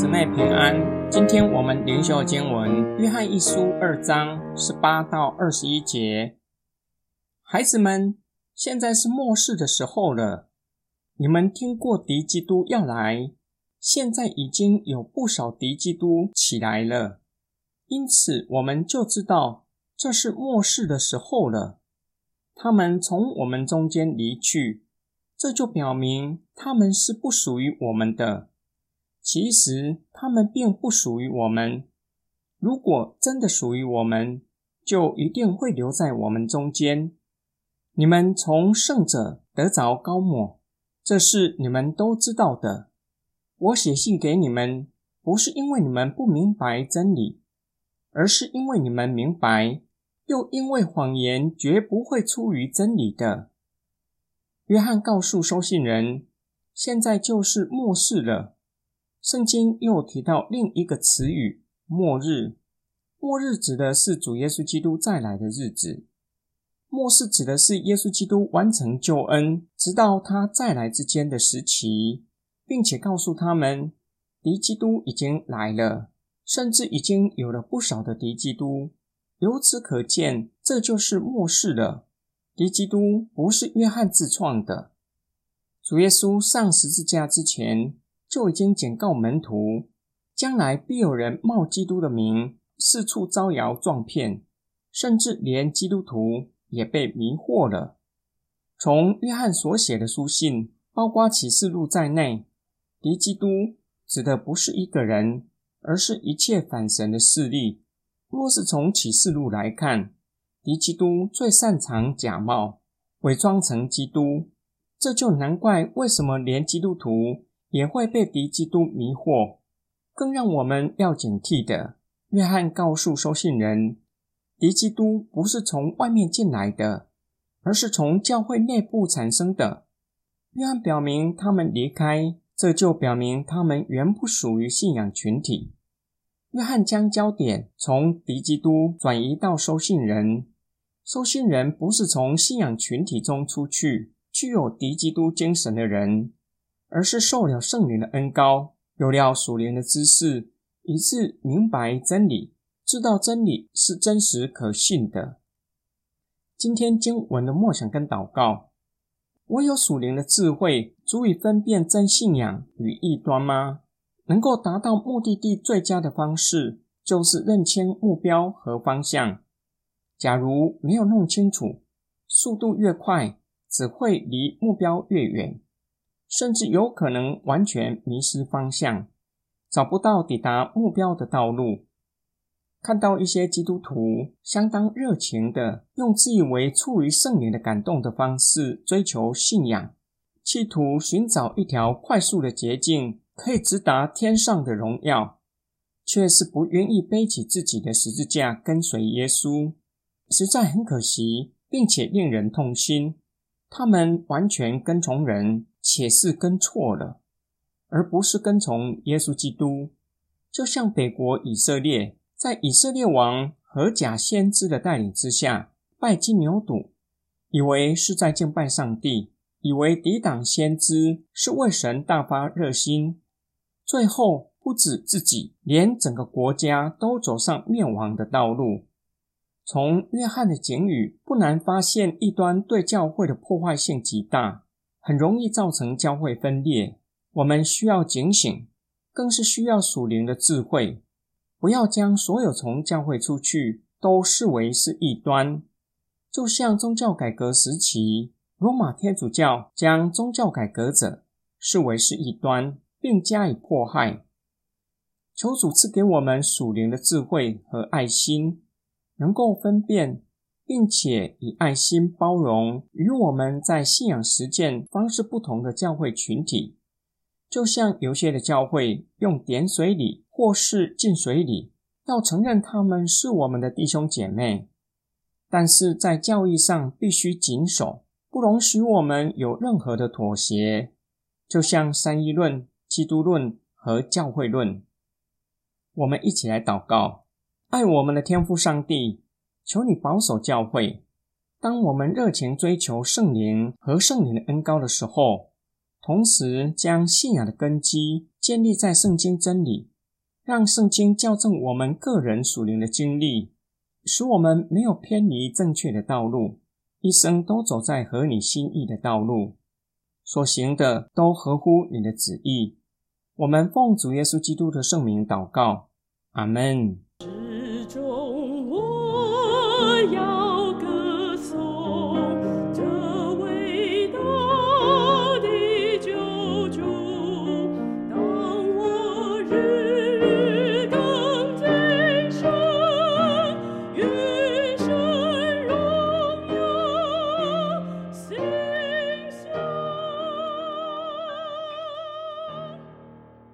姊妹平安。今天我们灵修经文《约翰一书》二章十八到二十一节。孩子们，现在是末世的时候了。你们听过敌基督要来，现在已经有不少敌基督起来了，因此我们就知道这是末世的时候了。他们从我们中间离去，这就表明他们是不属于我们的。其实他们并不属于我们。如果真的属于我们，就一定会留在我们中间。你们从圣者得着高抹，这是你们都知道的。我写信给你们，不是因为你们不明白真理，而是因为你们明白，又因为谎言绝不会出于真理的。约翰告诉收信人，现在就是末世了。圣经又提到另一个词语“末日”。末日指的是主耶稣基督再来的日子。末世指的是耶稣基督完成救恩，直到他再来之间的时期，并且告诉他们，敌基督已经来了，甚至已经有了不少的敌基督。由此可见，这就是末世了。敌基督不是约翰自创的。主耶稣上十字架之前。就已经警告门徒，将来必有人冒基督的名四处招摇撞骗，甚至连基督徒也被迷惑了。从约翰所写的书信，包括启示录在内，敌基督指的不是一个人，而是一切反神的势力。若是从启示录来看，敌基督最擅长假冒，伪装成基督，这就难怪为什么连基督徒。也会被敌基督迷惑。更让我们要警惕的，约翰告诉收信人，敌基督不是从外面进来的，而是从教会内部产生的。约翰表明他们离开，这就表明他们原不属于信仰群体。约翰将焦点从敌基督转移到收信人，收信人不是从信仰群体中出去，具有敌基督精神的人。而是受了圣灵的恩高，有了属灵的知识，以致明白真理，知道真理是真实可信的。今天经文的默想跟祷告，我有属灵的智慧，足以分辨真信仰与异端吗？能够达到目的地最佳的方式，就是认清目标和方向。假如没有弄清楚，速度越快，只会离目标越远。甚至有可能完全迷失方向，找不到抵达目标的道路。看到一些基督徒相当热情的，用自以为出于圣灵的感动的方式追求信仰，企图寻找一条快速的捷径，可以直达天上的荣耀，却是不愿意背起自己的十字架跟随耶稣，实在很可惜，并且令人痛心。他们完全跟从人。且是跟错了，而不是跟从耶稣基督。就像北国以色列，在以色列王和假先知的带领之下，拜金牛犊，以为是在敬拜上帝，以为抵挡先知是为神大发热心，最后不止自己，连整个国家都走上灭亡的道路。从约翰的警语，不难发现异端对教会的破坏性极大。很容易造成教会分裂，我们需要警醒，更是需要属灵的智慧，不要将所有从教会出去都视为是异端。就像宗教改革时期，罗马天主教将宗教改革者视为是异端，并加以迫害。求主赐给我们属灵的智慧和爱心，能够分辨。并且以爱心包容与我们在信仰实践方式不同的教会群体，就像有些的教会用点水礼或是浸水礼，要承认他们是我们的弟兄姐妹，但是在教义上必须谨守，不容许我们有任何的妥协。就像三一论、基督论和教会论，我们一起来祷告，爱我们的天父上帝。求你保守教会。当我们热情追求圣灵和圣灵的恩高的时候，同时将信仰的根基建立在圣经真理，让圣经校正我们个人属灵的经历，使我们没有偏离正确的道路，一生都走在合你心意的道路，所行的都合乎你的旨意。我们奉主耶稣基督的圣名祷告，阿门。